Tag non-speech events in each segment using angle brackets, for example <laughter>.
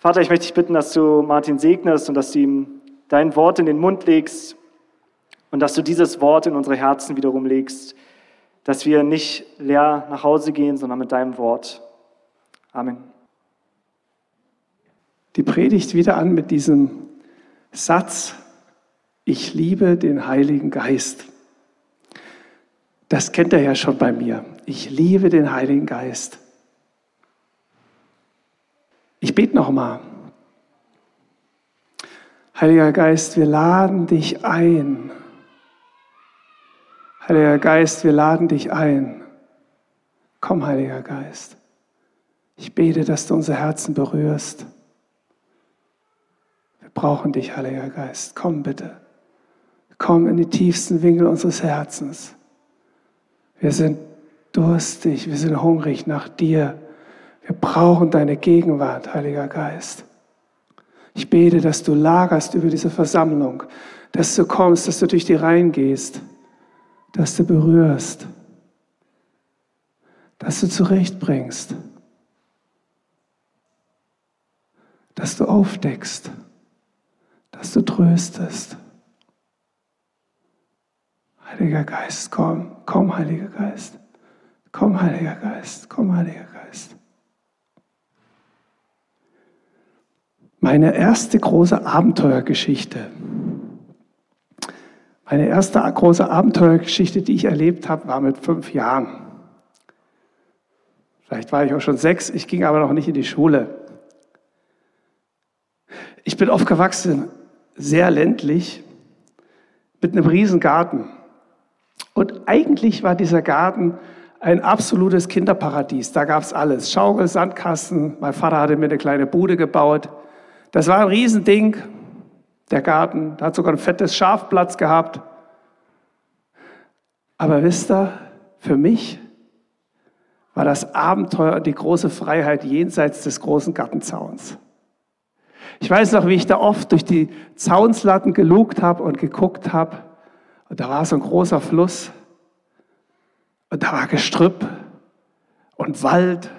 Vater, ich möchte dich bitten, dass du Martin segnest und dass du ihm dein Wort in den Mund legst und dass du dieses Wort in unsere Herzen wiederum legst, dass wir nicht leer nach Hause gehen, sondern mit deinem Wort. Amen. Die Predigt wieder an mit diesem Satz, ich liebe den Heiligen Geist. Das kennt er ja schon bei mir. Ich liebe den Heiligen Geist. Ich bete noch mal. Heiliger Geist, wir laden dich ein. Heiliger Geist, wir laden dich ein. Komm, Heiliger Geist. Ich bete, dass du unser Herzen berührst. Wir brauchen dich, Heiliger Geist. Komm bitte. Komm in die tiefsten Winkel unseres Herzens. Wir sind durstig, wir sind hungrig nach dir. Wir brauchen deine Gegenwart, Heiliger Geist. Ich bete, dass du lagerst über diese Versammlung, dass du kommst, dass du durch die Reihen gehst, dass du berührst, dass du zurechtbringst, dass du aufdeckst, dass du tröstest. Heiliger Geist, komm, komm, Heiliger Geist, komm, Heiliger Geist, komm, Heiliger Geist. Meine erste große Abenteuergeschichte. Meine erste große Abenteuergeschichte, die ich erlebt habe, war mit fünf Jahren. Vielleicht war ich auch schon sechs, ich ging aber noch nicht in die Schule. Ich bin aufgewachsen, sehr ländlich, mit einem riesen Garten. Und eigentlich war dieser Garten ein absolutes Kinderparadies. Da gab es alles. Schaukel, Sandkasten. Mein Vater hatte mir eine kleine Bude gebaut. Das war ein Riesending, der Garten. Da hat sogar ein fettes Schafplatz gehabt. Aber wisst ihr, für mich war das Abenteuer und die große Freiheit jenseits des großen Gartenzauns. Ich weiß noch, wie ich da oft durch die Zaunslatten gelugt habe und geguckt habe. Und da war so ein großer Fluss. Und da war Gestrüpp und Wald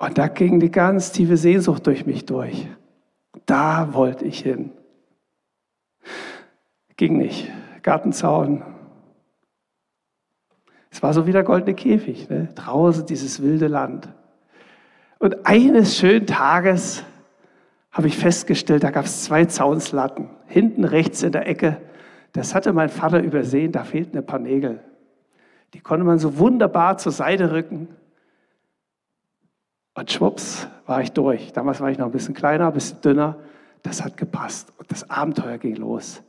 und da ging die ganz tiefe Sehnsucht durch mich durch. Da wollte ich hin. Ging nicht. Gartenzaun. Es war so wie der goldene Käfig. Ne? Draußen dieses wilde Land. Und eines schönen Tages habe ich festgestellt, da gab es zwei Zaunslatten. Hinten rechts in der Ecke. Das hatte mein Vater übersehen, da fehlten ein paar Nägel. Die konnte man so wunderbar zur Seite rücken und schwupps war ich durch. Damals war ich noch ein bisschen kleiner, ein bisschen dünner. Das hat gepasst. Und das Abenteuer ging los.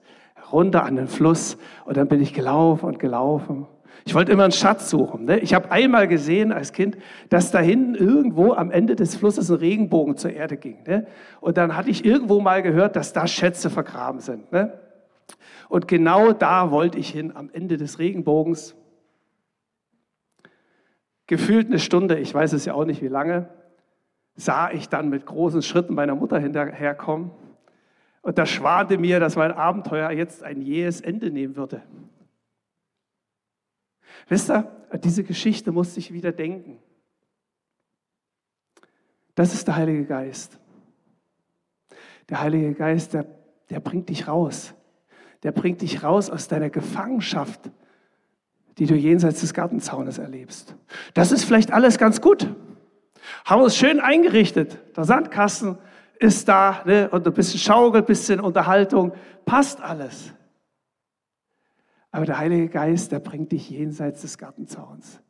Runter an den Fluss. Und dann bin ich gelaufen und gelaufen. Ich wollte immer einen Schatz suchen. Ne? Ich habe einmal gesehen als Kind, dass da hinten irgendwo am Ende des Flusses ein Regenbogen zur Erde ging. Ne? Und dann hatte ich irgendwo mal gehört, dass da Schätze vergraben sind. Ne? Und genau da wollte ich hin, am Ende des Regenbogens. Gefühlt eine Stunde, ich weiß es ja auch nicht wie lange, sah ich dann mit großen Schritten meiner Mutter hinterherkommen. Und da schwante mir, dass mein Abenteuer jetzt ein jähes Ende nehmen würde. Wisst ihr, diese Geschichte musste ich wieder denken. Das ist der Heilige Geist. Der Heilige Geist, der, der bringt dich raus. Der bringt dich raus aus deiner Gefangenschaft, die du jenseits des Gartenzaunes erlebst. Das ist vielleicht alles ganz gut. Haben uns schön eingerichtet. Der Sandkasten ist da ne? und ein bisschen Schaukel, ein bisschen Unterhaltung. Passt alles. Aber der Heilige Geist, der bringt dich jenseits des Gartenzauns.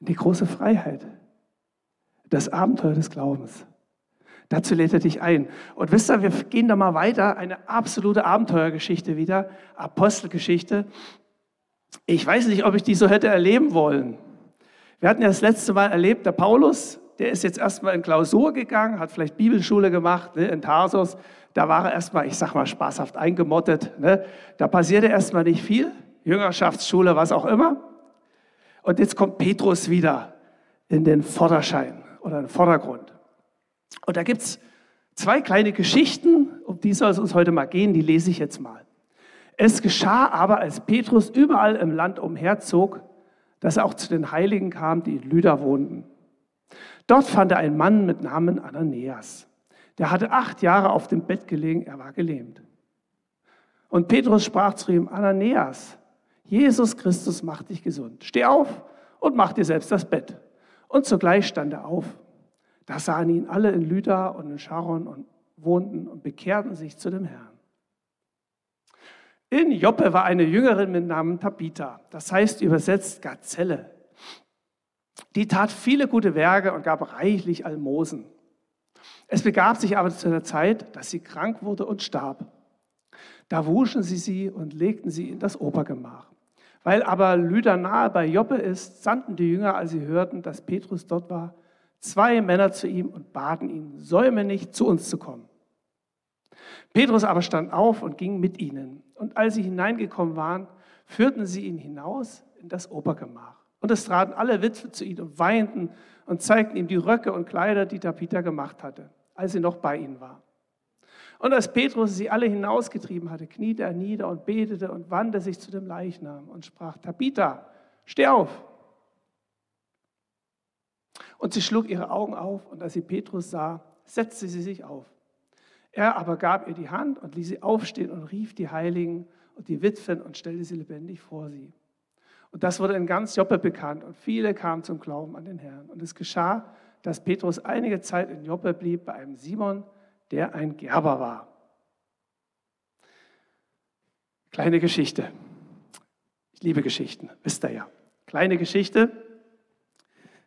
In die große Freiheit. Das Abenteuer des Glaubens. Dazu lädt er dich ein. Und wisst ihr, wir gehen da mal weiter. Eine absolute Abenteuergeschichte wieder. Apostelgeschichte. Ich weiß nicht, ob ich die so hätte erleben wollen. Wir hatten ja das letzte Mal erlebt, der Paulus, der ist jetzt erstmal in Klausur gegangen, hat vielleicht Bibelschule gemacht ne, in Tarsus. Da war er erstmal, ich sag mal, spaßhaft eingemottet. Ne. Da passierte erstmal nicht viel. Jüngerschaftsschule, was auch immer. Und jetzt kommt Petrus wieder in den Vorderschein oder in den Vordergrund. Und da gibt es zwei kleine Geschichten, um die soll es uns heute mal gehen, die lese ich jetzt mal. Es geschah aber, als Petrus überall im Land umherzog, dass er auch zu den Heiligen kam, die in Lüda wohnten. Dort fand er einen Mann mit Namen Ananias. Der hatte acht Jahre auf dem Bett gelegen, er war gelähmt. Und Petrus sprach zu ihm, Ananias, Jesus Christus macht dich gesund. Steh auf und mach dir selbst das Bett. Und sogleich stand er auf. Da sahen ihn alle in Lyda und in Sharon und wohnten und bekehrten sich zu dem Herrn. In Joppe war eine Jüngerin mit Namen Tabitha, das heißt übersetzt Gazelle. Die tat viele gute Werke und gab reichlich Almosen. Es begab sich aber zu der Zeit, dass sie krank wurde und starb. Da wuschen sie sie und legten sie in das Obergemach. Weil aber Lyda nahe bei Joppe ist, sandten die Jünger, als sie hörten, dass Petrus dort war, zwei Männer zu ihm und baten ihn, säume nicht, zu uns zu kommen. Petrus aber stand auf und ging mit ihnen. Und als sie hineingekommen waren, führten sie ihn hinaus in das Obergemach. Und es traten alle Witwe zu ihm und weinten und zeigten ihm die Röcke und Kleider, die Tabitha gemacht hatte, als sie noch bei ihnen war. Und als Petrus sie alle hinausgetrieben hatte, kniete er nieder und betete und wandte sich zu dem Leichnam und sprach, Tabitha, steh auf. Und sie schlug ihre Augen auf und als sie Petrus sah, setzte sie sich auf. Er aber gab ihr die Hand und ließ sie aufstehen und rief die Heiligen und die Witwen und stellte sie lebendig vor sie. Und das wurde in ganz Joppe bekannt und viele kamen zum Glauben an den Herrn. Und es geschah, dass Petrus einige Zeit in Joppe blieb bei einem Simon, der ein Gerber war. Kleine Geschichte. Ich liebe Geschichten, wisst ihr ja. Kleine Geschichte.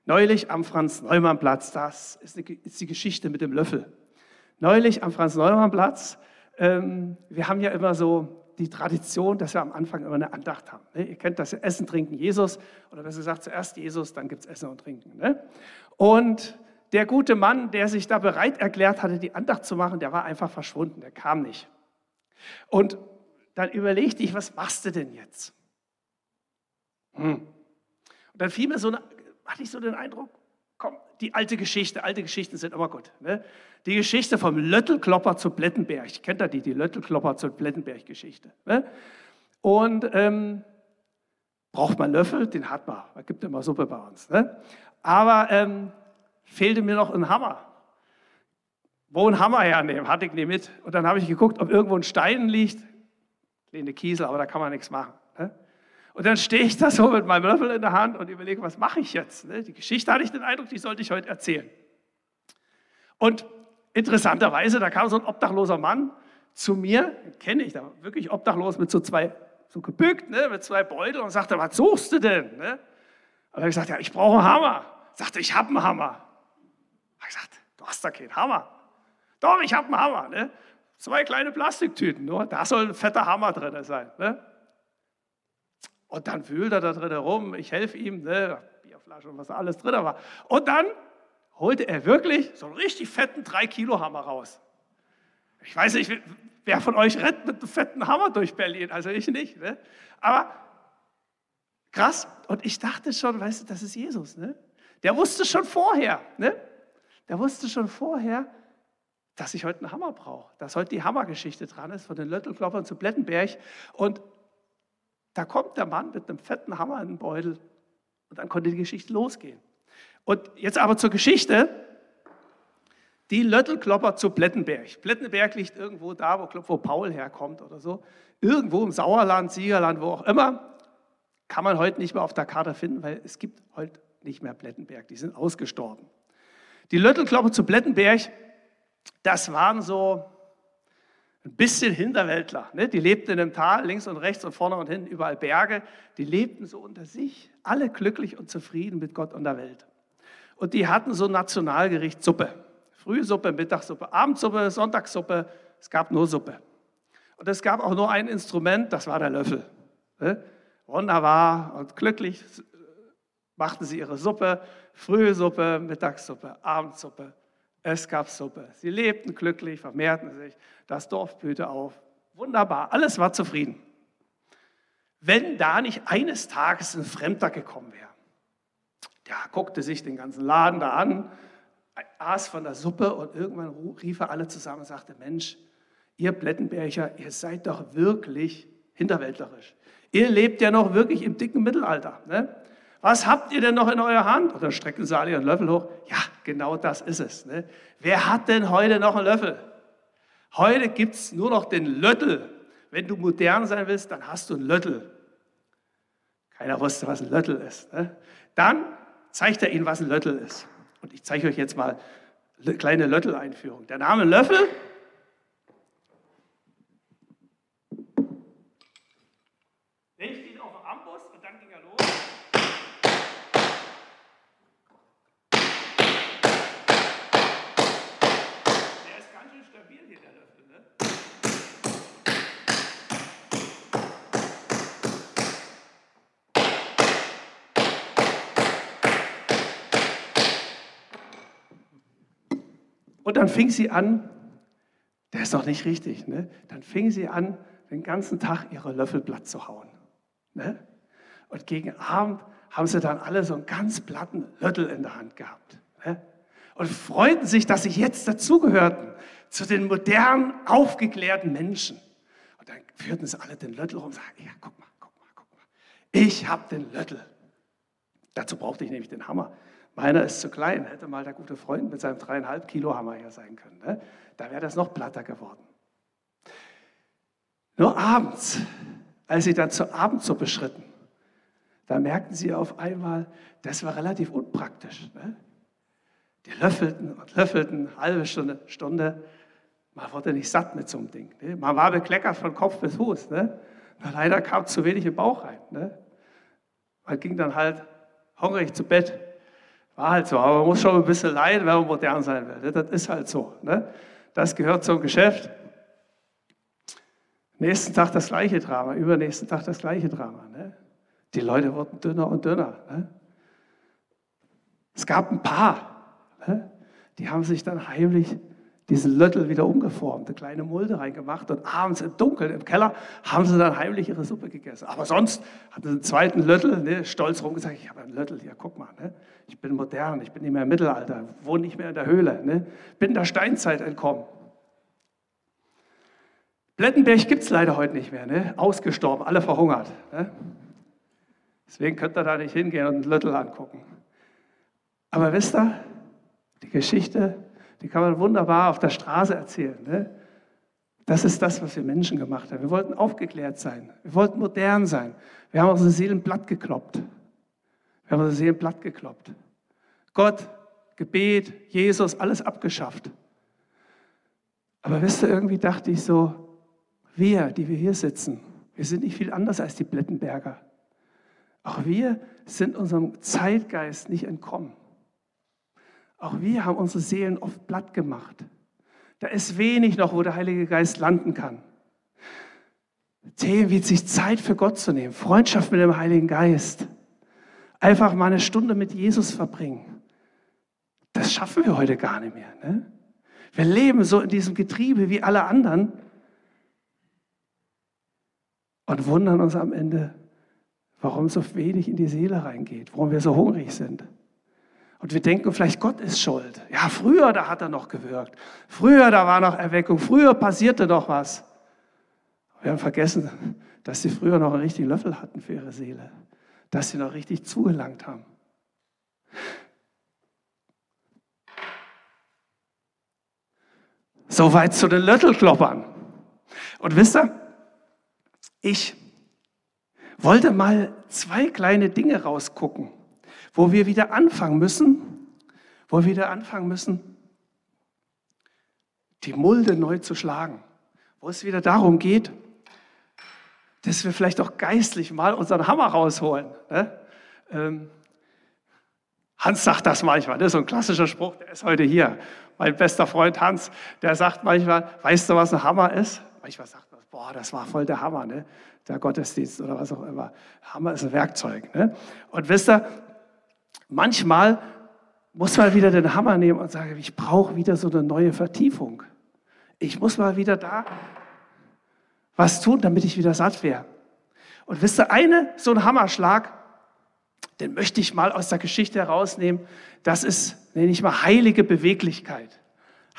Neulich am Franz-Neumann-Platz, das ist, die Geschichte mit dem Löffel. Neulich am Franz-Neumann-Platz, ähm, wir haben ja immer so die Tradition, dass wir am Anfang immer eine Andacht haben. Ne? Ihr kennt das Essen, Trinken, Jesus. Oder besser gesagt, zuerst Jesus, dann gibt es Essen und Trinken. Ne? Und der gute Mann, der sich da bereit erklärt hatte, die Andacht zu machen, der war einfach verschwunden, der kam nicht. Und dann überlegte ich, was machst du denn jetzt? Hm. Und dann fiel mir so eine, hatte ich so den Eindruck, komm, die alte Geschichte, alte Geschichten sind immer gut. Ne? Die Geschichte vom Löttelklopper zu Plettenberg. Kennt ihr die, die Löttelklopper zu Plettenberg-Geschichte? Ne? Und ähm, braucht man Löffel? Den hat man. Es gibt immer Suppe bei uns. Ne? Aber ähm, fehlte mir noch ein Hammer. Wo ein Hammer hernehmen, hatte ich nicht mit. Und dann habe ich geguckt, ob irgendwo ein Stein liegt. Kleine Kiesel, aber da kann man nichts machen. Und dann stehe ich da so mit meinem Löffel in der Hand und überlege, was mache ich jetzt? Ne? Die Geschichte hatte ich den Eindruck, die sollte ich heute erzählen. Und interessanterweise, da kam so ein obdachloser Mann zu mir, kenne ich, da wirklich obdachlos mit so zwei, so gebückt, ne, mit zwei Beuteln und sagte, was suchst du denn? Ne? Und ich gesagt, ja, ich brauche einen Hammer. Sagte, ich habe einen Hammer. Ich gesagt, du hast da keinen Hammer. Doch, ich habe einen Hammer. Ne? Zwei kleine Plastiktüten, nur da soll ein fetter Hammer drin sein. Ne? Und dann wühlt er da drin herum, ich helfe ihm, ne, Bierflasche und was alles drin war. Und dann holte er wirklich so einen richtig fetten 3-Kilo-Hammer raus. Ich weiß nicht, wer von euch rennt mit einem fetten Hammer durch Berlin, also ich nicht. Ne? Aber krass, und ich dachte schon, weißt du, das ist Jesus. Ne? Der wusste schon vorher, ne? der wusste schon vorher, dass ich heute einen Hammer brauche, dass heute die Hammergeschichte dran ist, von den Löttelkloppern zu Blettenberg. Und da kommt der Mann mit einem fetten Hammer in den Beutel und dann konnte die Geschichte losgehen. Und jetzt aber zur Geschichte. Die Löttelklopper zu Plettenberg. Plettenberg liegt irgendwo da, wo, wo Paul herkommt oder so. Irgendwo im Sauerland, Siegerland, wo auch immer. Kann man heute nicht mehr auf der Karte finden, weil es gibt heute nicht mehr Plettenberg. Die sind ausgestorben. Die Löttelklopper zu Plettenberg, das waren so ein bisschen Hinterwäldler. Ne? Die lebten in einem Tal, links und rechts und vorne und hinten überall Berge. Die lebten so unter sich, alle glücklich und zufrieden mit Gott und der Welt. Und die hatten so Nationalgericht Suppe. Frühsuppe, Mittagssuppe, Abendsuppe, Sonntagssuppe. Es gab nur Suppe. Und es gab auch nur ein Instrument, das war der Löffel. Ne? Wunderbar und glücklich machten sie ihre Suppe. Frühsuppe, Mittagssuppe, Abendsuppe. Es gab Suppe. Sie lebten glücklich, vermehrten sich. Das Dorf blühte auf. Wunderbar, alles war zufrieden. Wenn da nicht eines Tages ein Fremder gekommen wäre. Der guckte sich den ganzen Laden da an, aß von der Suppe und irgendwann rief er alle zusammen und sagte, Mensch, ihr Blättenberger, ihr seid doch wirklich hinterwäldlerisch. Ihr lebt ja noch wirklich im dicken Mittelalter. Ne? Was habt ihr denn noch in eurer Hand? Und dann strecken sie alle ihren Löffel hoch. Ja, genau das ist es. Ne? Wer hat denn heute noch einen Löffel? Heute gibt es nur noch den Löttel. Wenn du modern sein willst, dann hast du einen Löttel. Keiner wusste, was ein Löttel ist. Ne? Dann zeigt er ihnen, was ein Löttel ist. Und ich zeige euch jetzt mal eine kleine Löttel-Einführung. Der Name Löffel Und dann fing sie an, der ist doch nicht richtig, ne? dann fing sie an, den ganzen Tag ihre Löffel platt zu hauen. Ne? Und gegen Abend haben sie dann alle so einen ganz platten Löttel in der Hand gehabt. Ne? Und freuten sich, dass sie jetzt dazugehörten, zu den modernen, aufgeklärten Menschen. Und dann führten sie alle den Löttel rum und sagten, ja, guck mal, guck mal, guck mal. Ich habe den Löttel. Dazu brauchte ich nämlich den Hammer. Meiner ist zu klein, hätte mal der gute Freund mit seinem dreieinhalb Kilo Hammer hier sein können. Ne? Da wäre das noch platter geworden. Nur abends, als sie dann zur Abendsuppe schritten, da merkten sie auf einmal, das war relativ unpraktisch. Ne? Die löffelten und löffelten, halbe Stunde, Stunde. Man wurde nicht satt mit so einem Ding. Ne? Man war bekleckert von Kopf bis Fuß. Ne? leider kam zu wenig im Bauch rein. Ne? Man ging dann halt hungrig zu Bett. War halt so, aber man muss schon ein bisschen leiden, wenn man modern sein will. Das ist halt so. Ne? Das gehört zum Geschäft. Nächsten Tag das gleiche Drama, übernächsten Tag das gleiche Drama. Ne? Die Leute wurden dünner und dünner. Ne? Es gab ein paar, ne? Die haben sich dann heimlich diesen Löttel wieder umgeformt, eine kleine Mulde reingemacht und abends im Dunkeln im Keller haben sie dann heimlich ihre Suppe gegessen. Aber sonst hatten sie einen zweiten Löttel, ne, stolz rumgesagt, ich habe einen Löttel, hier, guck mal, ne, ich bin modern, ich bin nicht mehr im Mittelalter, wohne nicht mehr in der Höhle, ne, bin der Steinzeit entkommen. Blettenberg gibt es leider heute nicht mehr, ne, ausgestorben, alle verhungert. Ne. Deswegen könnt ihr da nicht hingehen und einen Löttel angucken. Aber wisst ihr, Geschichte die kann man wunderbar auf der Straße erzählen. Ne? Das ist das, was wir Menschen gemacht haben. Wir wollten aufgeklärt sein. Wir wollten modern sein. Wir haben unsere Seelen platt gekloppt. Wir haben unsere Seelen platt gekloppt. Gott, Gebet, Jesus, alles abgeschafft. Aber wisst ihr, irgendwie dachte ich so, wir, die wir hier sitzen, wir sind nicht viel anders als die Blettenberger. Auch wir sind unserem Zeitgeist nicht entkommen. Auch wir haben unsere Seelen oft platt gemacht. Da ist wenig noch, wo der Heilige Geist landen kann. Themen wie sich Zeit für Gott zu nehmen, Freundschaft mit dem Heiligen Geist, einfach mal eine Stunde mit Jesus verbringen. Das schaffen wir heute gar nicht mehr. Ne? Wir leben so in diesem Getriebe wie alle anderen und wundern uns am Ende, warum so wenig in die Seele reingeht, warum wir so hungrig sind. Und wir denken vielleicht, Gott ist schuld. Ja, früher, da hat er noch gewirkt. Früher, da war noch Erweckung. Früher passierte noch was. Wir haben vergessen, dass sie früher noch einen richtigen Löffel hatten für ihre Seele. Dass sie noch richtig zugelangt haben. Soweit zu den Löttelkloppern. Und wisst ihr, ich wollte mal zwei kleine Dinge rausgucken wo wir wieder anfangen müssen, wo wir wieder anfangen müssen, die Mulde neu zu schlagen, wo es wieder darum geht, dass wir vielleicht auch geistlich mal unseren Hammer rausholen. Ne? Ähm, Hans sagt das manchmal, das ist so ein klassischer Spruch, der ist heute hier. Mein bester Freund Hans, der sagt manchmal, weißt du, was ein Hammer ist? Manchmal sagt man, boah, das war voll der Hammer, ne? der Gottesdienst oder was auch immer. Hammer ist ein Werkzeug. Ne? Und wisst ihr, Manchmal muss man wieder den Hammer nehmen und sagen, ich brauche wieder so eine neue Vertiefung. Ich muss mal wieder da was tun, damit ich wieder satt wäre. Und wisst ihr, eine, so ein Hammerschlag, den möchte ich mal aus der Geschichte herausnehmen. Das ist, nenne ich mal, heilige Beweglichkeit.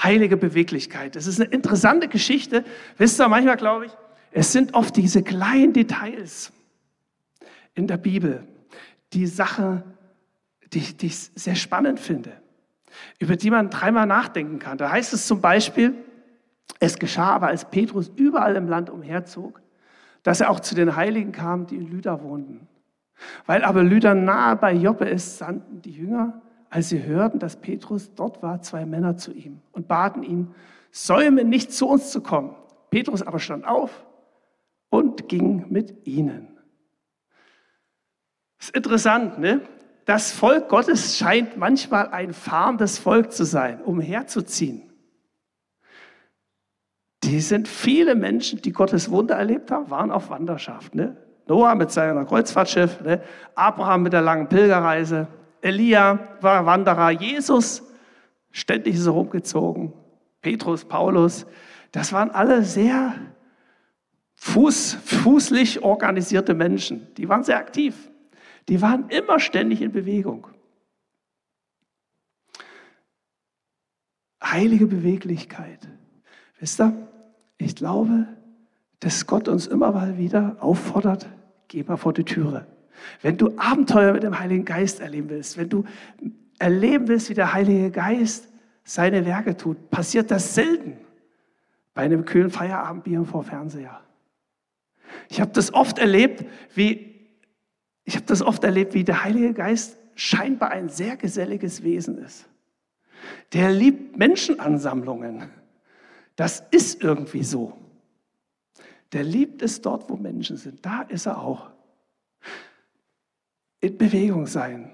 Heilige Beweglichkeit. Das ist eine interessante Geschichte. Wisst ihr, manchmal glaube ich, es sind oft diese kleinen Details in der Bibel, die Sache, die, die ich sehr spannend finde, über die man dreimal nachdenken kann. Da heißt es zum Beispiel, es geschah aber, als Petrus überall im Land umherzog, dass er auch zu den Heiligen kam, die in Lüda wohnten. Weil aber Lüda nahe bei Joppe ist, sandten die Jünger, als sie hörten, dass Petrus dort war, zwei Männer zu ihm und baten ihn, säume nicht zu uns zu kommen. Petrus aber stand auf und ging mit ihnen. Das ist interessant, ne? Das Volk Gottes scheint manchmal ein fahrendes Volk zu sein, umherzuziehen. Die sind viele Menschen, die Gottes Wunder erlebt haben, waren auf Wanderschaft. Ne? Noah mit seinem Kreuzfahrtschiff, ne? Abraham mit der langen Pilgerreise, Elia war Wanderer, Jesus ständig so rumgezogen, Petrus, Paulus, das waren alle sehr fuß, fußlich organisierte Menschen. Die waren sehr aktiv. Die waren immer ständig in Bewegung. Heilige Beweglichkeit. Wisst ihr, ich glaube, dass Gott uns immer mal wieder auffordert, geh mal vor die Türe. Wenn du Abenteuer mit dem Heiligen Geist erleben willst, wenn du erleben willst, wie der Heilige Geist seine Werke tut, passiert das selten bei einem kühlen Feierabendbier vor Fernseher. Ich habe das oft erlebt, wie ich habe das oft erlebt, wie der Heilige Geist scheinbar ein sehr geselliges Wesen ist. Der liebt Menschenansammlungen. Das ist irgendwie so. Der liebt es dort, wo Menschen sind. Da ist er auch. In Bewegung sein.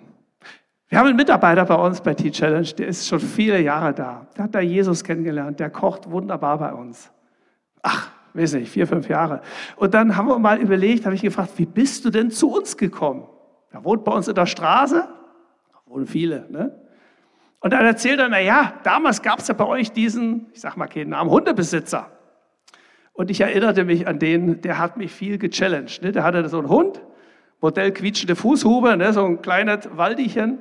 Wir haben einen Mitarbeiter bei uns bei T-Challenge, der ist schon viele Jahre da. Der hat da Jesus kennengelernt, der kocht wunderbar bei uns. Ach, weiß nicht, vier, fünf Jahre. Und dann haben wir mal überlegt, habe ich gefragt, wie bist du denn zu uns gekommen? Er wohnt bei uns in der Straße, da wohnen viele, ne? Und dann erzählt er, na ja, damals gab es ja bei euch diesen, ich sag mal keinen Namen, Hundebesitzer. Und ich erinnerte mich an den, der hat mich viel gechallenged. Ne? Der hatte so einen Hund, Modell quietschende Fußhube, ne? so ein kleines Waldichen.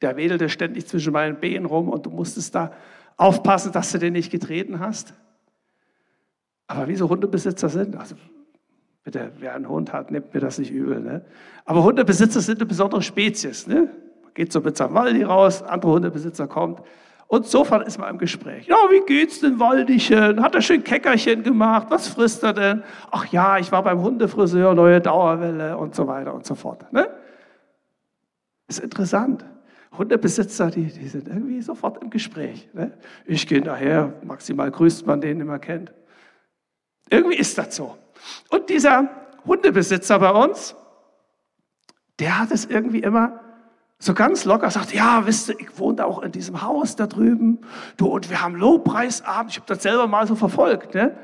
Der wedelte ständig zwischen meinen Beinen rum und du musstest da aufpassen, dass du den nicht getreten hast. Aber wie so Hundebesitzer sind, also bitte, wer einen Hund hat, nimmt mir das nicht übel. Ne? Aber Hundebesitzer sind eine besondere Spezies. Ne? Man geht so mit seinem Waldi raus, andere Hundebesitzer kommt. Und sofort ist man im Gespräch. Ja, wie geht's denn, Waldichen? Hat er schön Käckerchen gemacht? Was frisst er denn? Ach ja, ich war beim Hundefriseur, neue Dauerwelle und so weiter und so fort. Ne? Ist interessant. Hundebesitzer, die, die sind irgendwie sofort im Gespräch. Ne? Ich gehe daher, maximal grüßt man den, den man kennt. Irgendwie ist das so. Und dieser Hundebesitzer bei uns, der hat es irgendwie immer so ganz locker sagt, ja, wisst ihr, ich wohne auch in diesem Haus da drüben. Du, und wir haben Lobpreisabend. Ich habe das selber mal so verfolgt. Ne?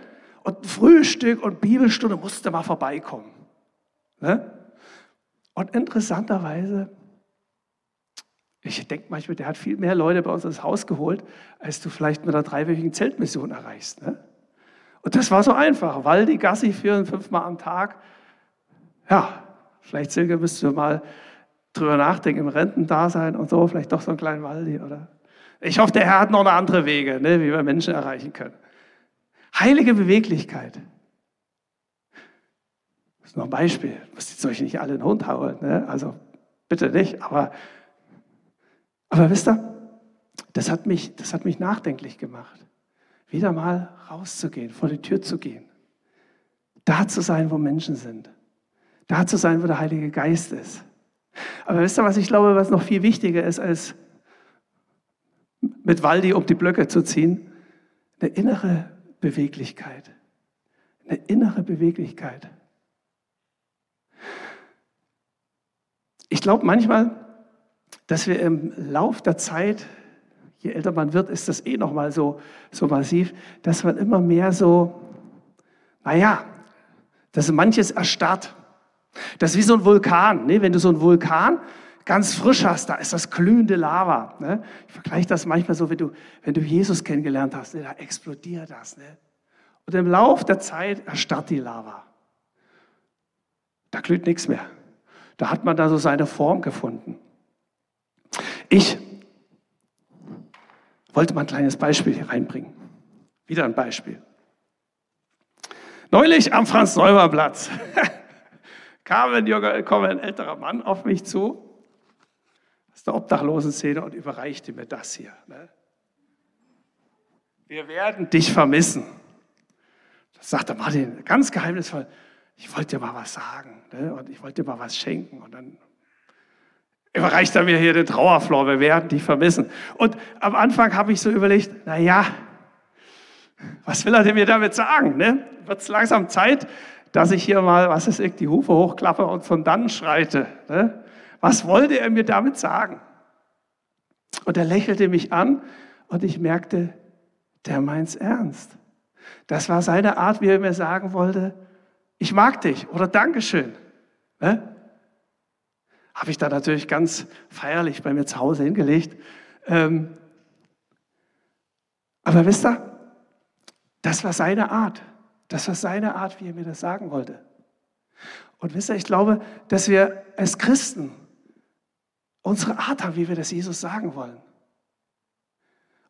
Und ein Frühstück und Bibelstunde musste mal vorbeikommen. Ne? Und interessanterweise, ich denke manchmal, der hat viel mehr Leute bei uns ins Haus geholt, als du vielleicht mit einer dreiwöchigen Zeltmission erreichst. Ne? Und das war so einfach. Waldi, Gassi führen fünfmal am Tag. Ja, vielleicht, Silke, müsst du mal drüber nachdenken, im Rentendasein und so, vielleicht doch so einen kleinen Waldi, oder? Ich hoffe, der Herr hat noch eine andere Wege, ne, wie wir Menschen erreichen können. Heilige Beweglichkeit. Das ist noch ein Beispiel. Du musst jetzt euch nicht alle einen Hund hauen, ne? also bitte nicht, aber, aber wisst ihr, das hat, mich, das hat mich nachdenklich gemacht. Wieder mal rauszugehen, vor die Tür zu gehen. Da zu sein, wo Menschen sind. Da zu sein, wo der Heilige Geist ist. Aber wisst ihr, was ich glaube, was noch viel wichtiger ist, als mit Waldi um die Blöcke zu ziehen? Eine innere Beweglichkeit. Eine innere Beweglichkeit. Ich glaube manchmal, dass wir im Lauf der Zeit, je älter man wird, ist das eh nochmal so, so massiv, dass man immer mehr so, naja, dass manches erstarrt. Das ist wie so ein Vulkan. Ne? Wenn du so einen Vulkan ganz frisch hast, da ist das glühende Lava. Ne? Ich vergleiche das manchmal so, wenn du, wenn du Jesus kennengelernt hast, ne? da explodiert das. Ne? Und im Lauf der Zeit erstarrt die Lava. Da glüht nichts mehr. Da hat man da so seine Form gefunden. Ich wollte mal ein kleines Beispiel hier reinbringen. Wieder ein Beispiel. Neulich am Franz-Neumer-Platz kam <laughs> ein, kam ein älterer Mann auf mich zu, aus der Obdachlosenszene, und überreichte mir das hier. Ne? Wir werden dich vermissen. Das sagte Martin, ganz geheimnisvoll. Ich wollte dir mal was sagen ne? und ich wollte dir mal was schenken. Und dann überreicht er mir hier den Trauerflor, wir werden dich vermissen. Und am Anfang habe ich so überlegt, na ja, was will er denn mir damit sagen? Ne? Wird es langsam Zeit, dass ich hier mal, was ist ich, die Hufe hochklappe und von dann schreite? Ne? Was wollte er mir damit sagen? Und er lächelte mich an und ich merkte, der meint's ernst. Das war seine Art, wie er mir sagen wollte, ich mag dich oder Dankeschön. Ne? Habe ich da natürlich ganz feierlich bei mir zu Hause hingelegt. Ähm, aber wisst ihr, das war seine Art. Das war seine Art, wie er mir das sagen wollte. Und wisst ihr, ich glaube, dass wir als Christen unsere Art haben, wie wir das Jesus sagen wollen.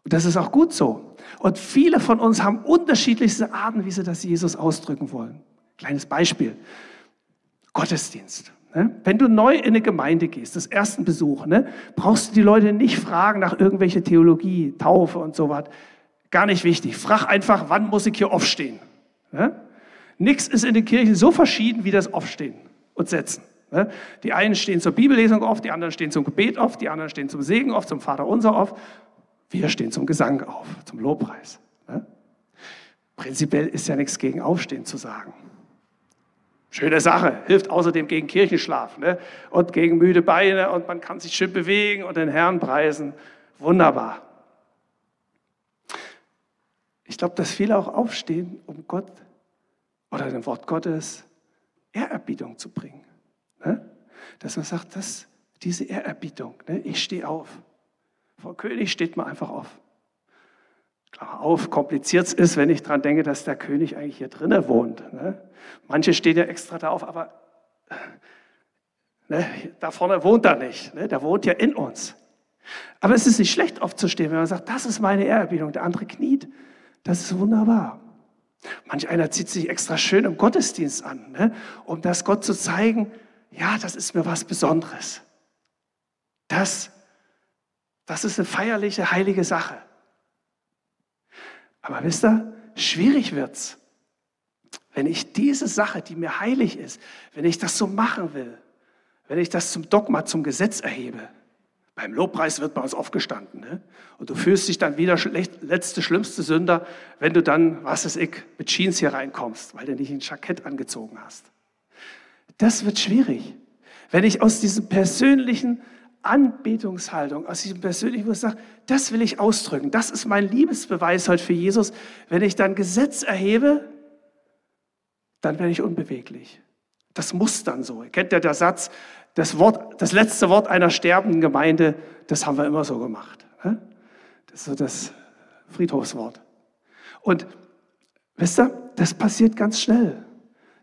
Und das ist auch gut so. Und viele von uns haben unterschiedlichste Arten, wie sie das Jesus ausdrücken wollen. Kleines Beispiel. Gottesdienst. Ne? Wenn du neu in eine Gemeinde gehst, das ersten Besuch, ne, brauchst du die Leute nicht fragen nach irgendwelcher Theologie, Taufe und so was. Gar nicht wichtig. Frag einfach, wann muss ich hier aufstehen? Ne? Nichts ist in den Kirchen so verschieden wie das Aufstehen und Setzen. Die einen stehen zur Bibellesung auf, die anderen stehen zum Gebet auf, die anderen stehen zum Segen auf, zum Vaterunser auf. Wir stehen zum Gesang auf, zum Lobpreis. Prinzipiell ist ja nichts gegen Aufstehen zu sagen. Schöne Sache, hilft außerdem gegen Kirchenschlaf ne? und gegen müde Beine und man kann sich schön bewegen und den Herrn preisen. Wunderbar. Ich glaube, dass viele auch aufstehen, um Gott oder dem Wort Gottes Ehrerbietung zu bringen. Ne? Dass man sagt, dass diese Ehrerbietung, ne? ich stehe auf. Vor König steht man einfach auf. Klar, auf, kompliziert es ist, wenn ich daran denke, dass der König eigentlich hier drinnen wohnt. Ne? Manche stehen ja extra da auf, aber ne, da vorne wohnt er nicht. Ne? Der wohnt ja in uns. Aber es ist nicht schlecht aufzustehen, wenn man sagt, das ist meine Ehrerbietung. Der andere kniet. Das ist wunderbar. Manch einer zieht sich extra schön im Gottesdienst an, ne? um das Gott zu zeigen, ja, das ist mir was Besonderes. Das, das ist eine feierliche, heilige Sache. Aber wisst ihr, schwierig wird's, wenn ich diese Sache, die mir heilig ist, wenn ich das so machen will, wenn ich das zum Dogma, zum Gesetz erhebe. Beim Lobpreis wird bei uns aufgestanden. Ne? Und du fühlst dich dann wieder letzte, schlimmste Sünder, wenn du dann, was ist ich, mit Jeans hier reinkommst, weil du nicht ein Jackett angezogen hast. Das wird schwierig. Wenn ich aus diesem persönlichen Anbetungshaltung, aus diesem persönlichen, wo ich sage, das will ich ausdrücken, das ist mein Liebesbeweis heute für Jesus. Wenn ich dann Gesetz erhebe, dann werde ich unbeweglich. Das muss dann so. Ihr kennt ja der Satz, das, Wort, das letzte Wort einer sterbenden Gemeinde, das haben wir immer so gemacht. Ne? Das ist so das Friedhofswort. Und wisst ihr, das passiert ganz schnell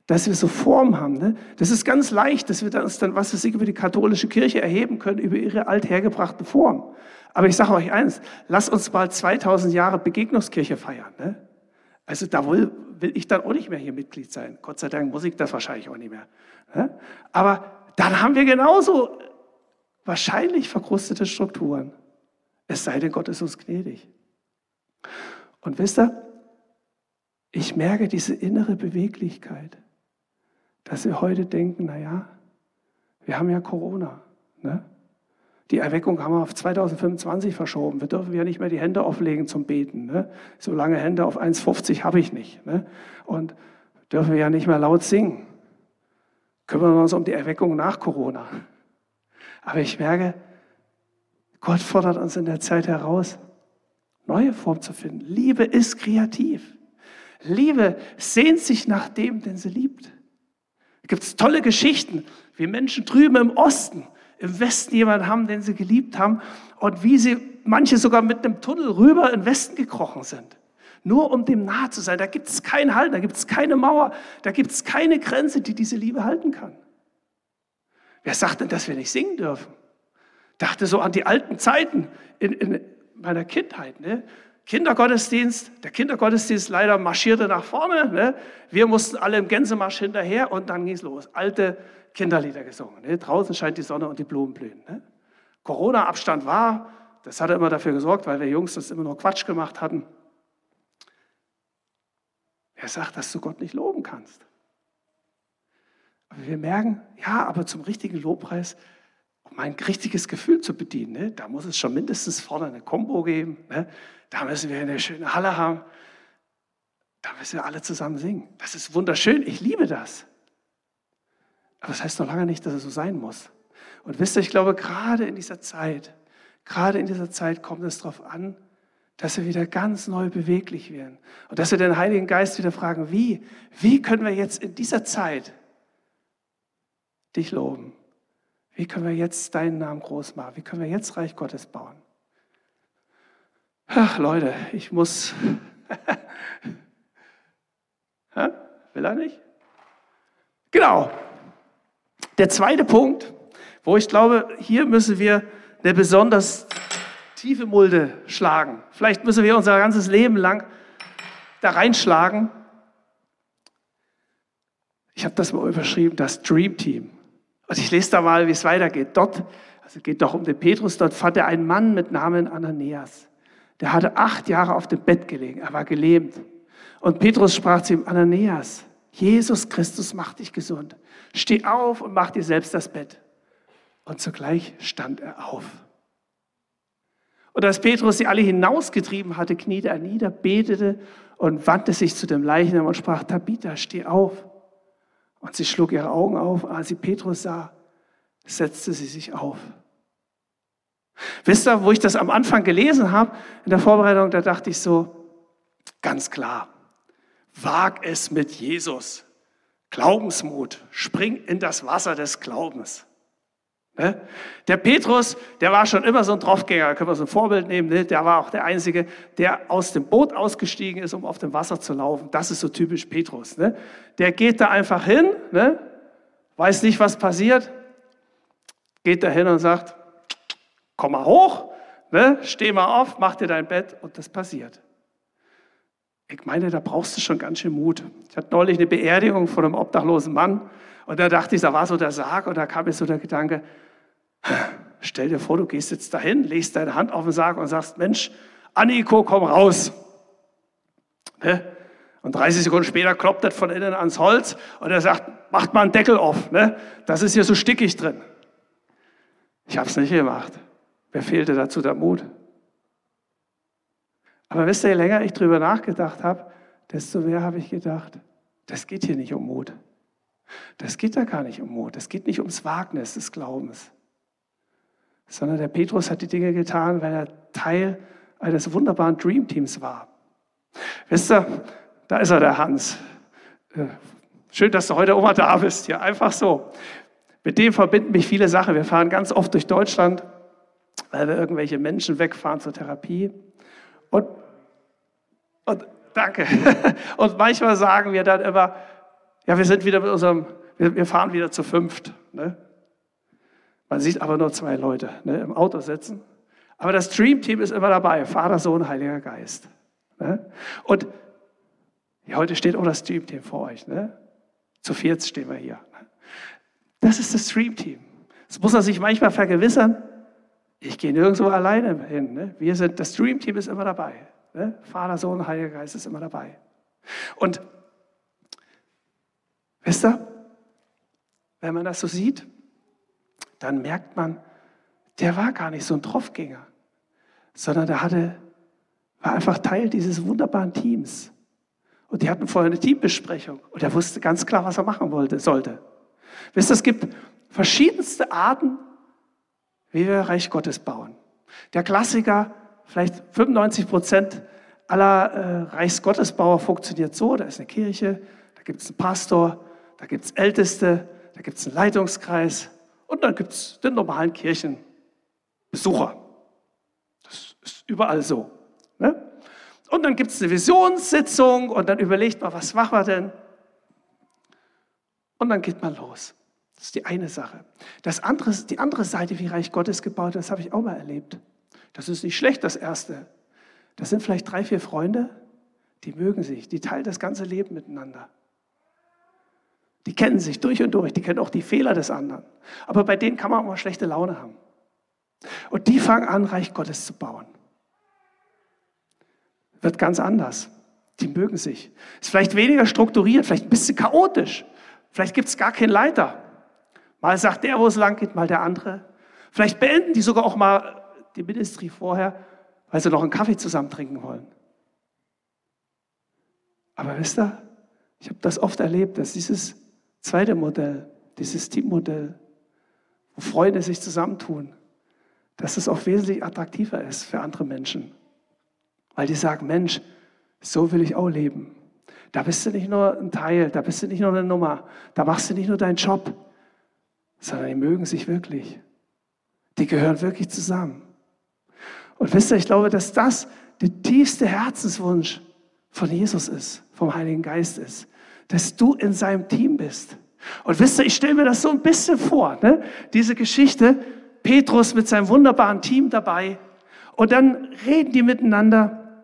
dass wir so Form haben. Ne? Das ist ganz leicht, dass wir uns dann, was weiß ich, über die katholische Kirche erheben können, über ihre althergebrachten Formen. Aber ich sage euch eins, lasst uns mal 2000 Jahre Begegnungskirche feiern. Ne? Also da will, will ich dann auch nicht mehr hier Mitglied sein. Gott sei Dank muss ich das wahrscheinlich auch nicht mehr. Ne? Aber dann haben wir genauso wahrscheinlich verkrustete Strukturen. Es sei denn, Gott ist uns gnädig. Und wisst ihr, ich merke diese innere Beweglichkeit dass wir heute denken, naja, wir haben ja Corona. Ne? Die Erweckung haben wir auf 2025 verschoben. Wir dürfen ja nicht mehr die Hände auflegen zum Beten. Ne? So lange Hände auf 1,50 habe ich nicht. Ne? Und dürfen wir ja nicht mehr laut singen. Kümmern wir uns um die Erweckung nach Corona. Aber ich merke, Gott fordert uns in der Zeit heraus, neue Formen zu finden. Liebe ist kreativ. Liebe sehnt sich nach dem, den sie liebt. Gibt es tolle Geschichten, wie Menschen drüben im Osten, im Westen jemanden haben, den sie geliebt haben und wie sie manche sogar mit einem Tunnel rüber in den Westen gekrochen sind. Nur um dem nahe zu sein. Da gibt es keinen Halt, da gibt es keine Mauer, da gibt es keine Grenze, die diese Liebe halten kann. Wer sagt denn, dass wir nicht singen dürfen? Dachte so an die alten Zeiten in, in meiner Kindheit. Ne? Kindergottesdienst. Der Kindergottesdienst leider marschierte nach vorne. Ne? Wir mussten alle im Gänsemarsch hinterher und dann ging es los. Alte Kinderlieder gesungen. Ne? Draußen scheint die Sonne und die Blumen blühen. Ne? Corona-Abstand war, das hat immer dafür gesorgt, weil wir Jungs das immer nur Quatsch gemacht hatten. Wer sagt, dass du Gott nicht loben kannst? Aber wir merken, ja, aber zum richtigen Lobpreis, um ein richtiges Gefühl zu bedienen, ne, da muss es schon mindestens vorne eine Combo geben. Ne? Da müssen wir eine schöne Halle haben. Da müssen wir alle zusammen singen. Das ist wunderschön. Ich liebe das. Aber das heißt noch lange nicht, dass es so sein muss. Und wisst ihr, ich glaube, gerade in dieser Zeit, gerade in dieser Zeit kommt es darauf an, dass wir wieder ganz neu beweglich werden. Und dass wir den Heiligen Geist wieder fragen, wie? Wie können wir jetzt in dieser Zeit dich loben? Wie können wir jetzt deinen Namen groß machen? Wie können wir jetzt Reich Gottes bauen? Ach Leute, ich muss. <laughs> Will er nicht? Genau. Der zweite Punkt, wo ich glaube, hier müssen wir eine besonders tiefe Mulde schlagen. Vielleicht müssen wir unser ganzes Leben lang da reinschlagen. Ich habe das mal überschrieben, das Dream Team. Und ich lese da mal, wie es weitergeht. Dort, also geht doch um den Petrus, dort fand er einen Mann mit Namen Ananias. Der hatte acht Jahre auf dem Bett gelegen, er war gelähmt. Und Petrus sprach zu ihm, Ananias, Jesus Christus macht dich gesund. Steh auf und mach dir selbst das Bett. Und zugleich stand er auf. Und als Petrus sie alle hinausgetrieben hatte, kniete er nieder, betete und wandte sich zu dem Leichnam und sprach, Tabitha, steh auf. Sie schlug ihre Augen auf. Als sie Petrus sah, setzte sie sich auf. Wisst ihr, wo ich das am Anfang gelesen habe, in der Vorbereitung, da dachte ich so, ganz klar, wag es mit Jesus. Glaubensmut, spring in das Wasser des Glaubens. Ne? Der Petrus, der war schon immer so ein Draufgänger, da können wir so ein Vorbild nehmen, ne? der war auch der Einzige, der aus dem Boot ausgestiegen ist, um auf dem Wasser zu laufen. Das ist so typisch Petrus. Ne? Der geht da einfach hin, weiß nicht, was passiert, geht da hin und sagt, komm mal hoch, steh mal auf, mach dir dein Bett und das passiert. Ich meine, da brauchst du schon ganz schön Mut. Ich hatte neulich eine Beerdigung von einem obdachlosen Mann und da dachte ich, da war so der Sarg und da kam mir so der Gedanke, stell dir vor, du gehst jetzt dahin, legst deine Hand auf den Sarg und sagst, Mensch, Anniko, komm raus. Ne? Und 30 Sekunden später kloppt das von innen ans Holz und er sagt, macht mal einen Deckel auf. Ne? Das ist hier so stickig drin. Ich habe es nicht gemacht. Wer fehlte dazu der Mut? Aber wisst ihr, je länger ich drüber nachgedacht habe, desto mehr habe ich gedacht, das geht hier nicht um Mut. Das geht da gar nicht um Mut. Das geht nicht ums Wagnis des Glaubens. Sondern der Petrus hat die Dinge getan, weil er Teil eines wunderbaren Dreamteams war. Wisst ihr, da ist er, der Hans. Äh, schön, dass du heute mal da bist. Ja, einfach so. Mit dem verbinden mich viele Sachen. Wir fahren ganz oft durch Deutschland, weil wir irgendwelche Menschen wegfahren zur Therapie. Und, und danke. <laughs> Und manchmal sagen wir dann immer, ja, wir sind wieder mit unserem, wir fahren wieder zu fünft. Ne? Man sieht aber nur zwei Leute ne, im Auto sitzen. Aber das Dream-Team ist immer dabei, Vater, Sohn, Heiliger Geist. Ne? Und ja, heute steht auch das Dream-Team vor euch. Ne? Zu viert stehen wir hier. Ne? Das ist das Dream-Team. Das muss man sich manchmal vergewissern. Ich gehe nirgendwo alleine hin. Ne? Wir sind, das Dream-Team ist immer dabei. Ne? Vater, Sohn, Heiliger Geist ist immer dabei. Und wisst ihr, wenn man das so sieht, dann merkt man, der war gar nicht so ein Tropfgänger, sondern der hatte, war einfach Teil dieses wunderbaren Teams. Und die hatten vorher eine Teambesprechung und er wusste ganz klar, was er machen wollte, sollte. Wisst ihr, es gibt verschiedenste Arten, wie wir Reich Gottes bauen. Der Klassiker, vielleicht 95 Prozent aller äh, Reichsgottesbauer funktioniert so, da ist eine Kirche, da gibt es einen Pastor, da gibt es Älteste, da gibt es einen Leitungskreis und dann gibt es den normalen Kirchenbesucher. Das ist überall so. Ne? Und dann gibt es eine Visionssitzung und dann überlegt man, was machen wir denn? Und dann geht man los. Das ist die eine Sache. Das andere, die andere Seite, wie Reich Gottes gebaut ist, das habe ich auch mal erlebt. Das ist nicht schlecht, das erste. Das sind vielleicht drei, vier Freunde, die mögen sich, die teilen das ganze Leben miteinander. Die kennen sich durch und durch, die kennen auch die Fehler des anderen. Aber bei denen kann man auch mal schlechte Laune haben. Und die fangen an, Reich Gottes zu bauen. Wird ganz anders. Die mögen sich. Ist vielleicht weniger strukturiert, vielleicht ein bisschen chaotisch. Vielleicht gibt es gar keinen Leiter. Mal sagt der, wo es lang geht, mal der andere. Vielleicht beenden die sogar auch mal die Ministry vorher, weil sie noch einen Kaffee zusammen trinken wollen. Aber wisst ihr, ich habe das oft erlebt, dass dieses zweite Modell, dieses Teammodell, wo Freunde sich zusammentun, dass es auch wesentlich attraktiver ist für andere Menschen. Weil die sagen, Mensch, so will ich auch leben. Da bist du nicht nur ein Teil, da bist du nicht nur eine Nummer, da machst du nicht nur deinen Job, sondern die mögen sich wirklich. Die gehören wirklich zusammen. Und wisst ihr, ich glaube, dass das der tiefste Herzenswunsch von Jesus ist, vom Heiligen Geist ist, dass du in seinem Team bist. Und wisst ihr, ich stelle mir das so ein bisschen vor, ne? diese Geschichte, Petrus mit seinem wunderbaren Team dabei und dann reden die miteinander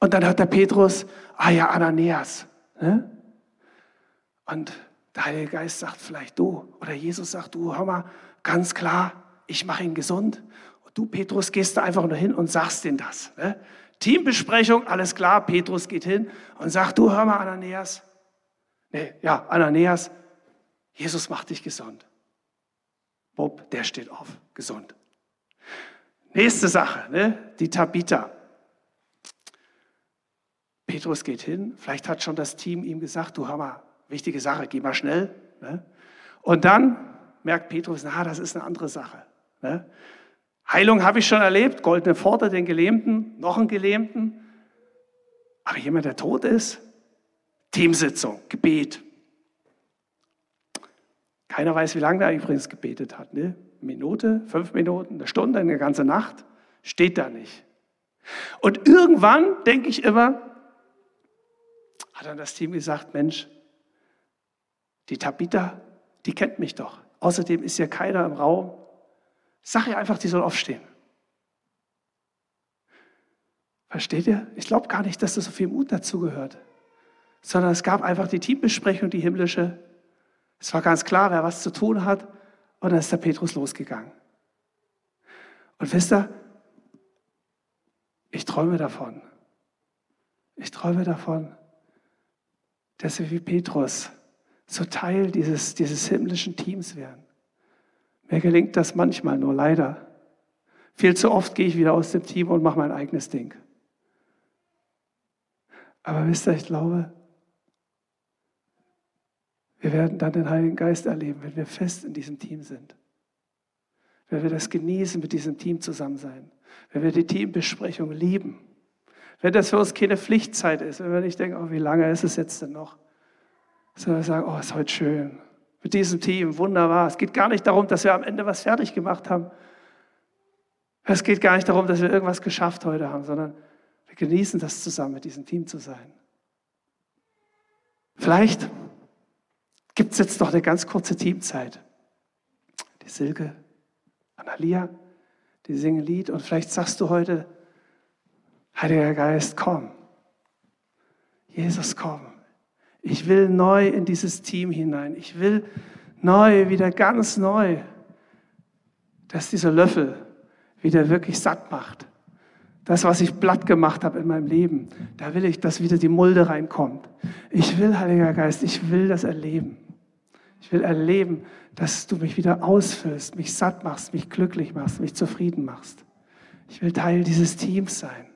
und dann hört der Petrus, ah ja, Ananias. Ne? Und der Heilige Geist sagt vielleicht du oder Jesus sagt du, hör mal, ganz klar, ich mache ihn gesund. Und du, Petrus, gehst da einfach nur hin und sagst ihm das. Ne? Teambesprechung, alles klar, Petrus geht hin und sagt, du, hör mal, Ananias. Nee, ja, Ananias, Jesus macht dich gesund. Bob, der steht auf, gesund. Nächste Sache, ne? die Tabitha. Petrus geht hin, vielleicht hat schon das Team ihm gesagt, du hör mal, wichtige Sache, geh mal schnell. Ne? Und dann merkt Petrus, na, das ist eine andere Sache. Ne? Heilung habe ich schon erlebt, goldene Pforte, den Gelähmten, noch einen Gelähmten. Aber jemand, der tot ist, Teamsitzung, Gebet. Keiner weiß, wie lange der übrigens gebetet hat. Ne? Minute, fünf Minuten, eine Stunde, eine ganze Nacht. Steht da nicht. Und irgendwann denke ich immer, hat dann das Team gesagt, Mensch, die Tabitha, die kennt mich doch. Außerdem ist ja keiner im Raum. Sag ihr einfach, die soll aufstehen. Versteht ihr? Ich glaube gar nicht, dass das so viel Mut dazu gehört. Sondern es gab einfach die Teambesprechung, die himmlische. Es war ganz klar, wer was zu tun hat. Und dann ist der Petrus losgegangen. Und wisst ihr, ich träume davon. Ich träume davon, dass wir wie Petrus so Teil dieses, dieses himmlischen Teams werden. Mir gelingt das manchmal nur leider. Viel zu oft gehe ich wieder aus dem Team und mache mein eigenes Ding. Aber wisst ihr, ich glaube, wir werden dann den Heiligen Geist erleben, wenn wir fest in diesem Team sind. Wenn wir das genießen, mit diesem Team zusammen sein. Wenn wir die Teambesprechung lieben. Wenn das für uns keine Pflichtzeit ist. Wenn wir nicht denken, oh, wie lange ist es jetzt denn noch? Sondern wir sagen, oh, ist heute schön. Mit diesem Team, wunderbar. Es geht gar nicht darum, dass wir am Ende was fertig gemacht haben. Es geht gar nicht darum, dass wir irgendwas geschafft heute haben, sondern wir genießen das zusammen, mit diesem Team zu sein. Vielleicht gibt es jetzt noch eine ganz kurze Teamzeit. Die Silke, Analia, die singen Lied und vielleicht sagst du heute, Heiliger Geist, komm. Jesus, komm. Ich will neu in dieses Team hinein. Ich will neu, wieder ganz neu, dass dieser Löffel wieder wirklich satt macht. Das, was ich platt gemacht habe in meinem Leben, da will ich, dass wieder die Mulde reinkommt. Ich will, Heiliger Geist, ich will das erleben. Ich will erleben, dass du mich wieder ausfüllst, mich satt machst, mich glücklich machst, mich zufrieden machst. Ich will Teil dieses Teams sein.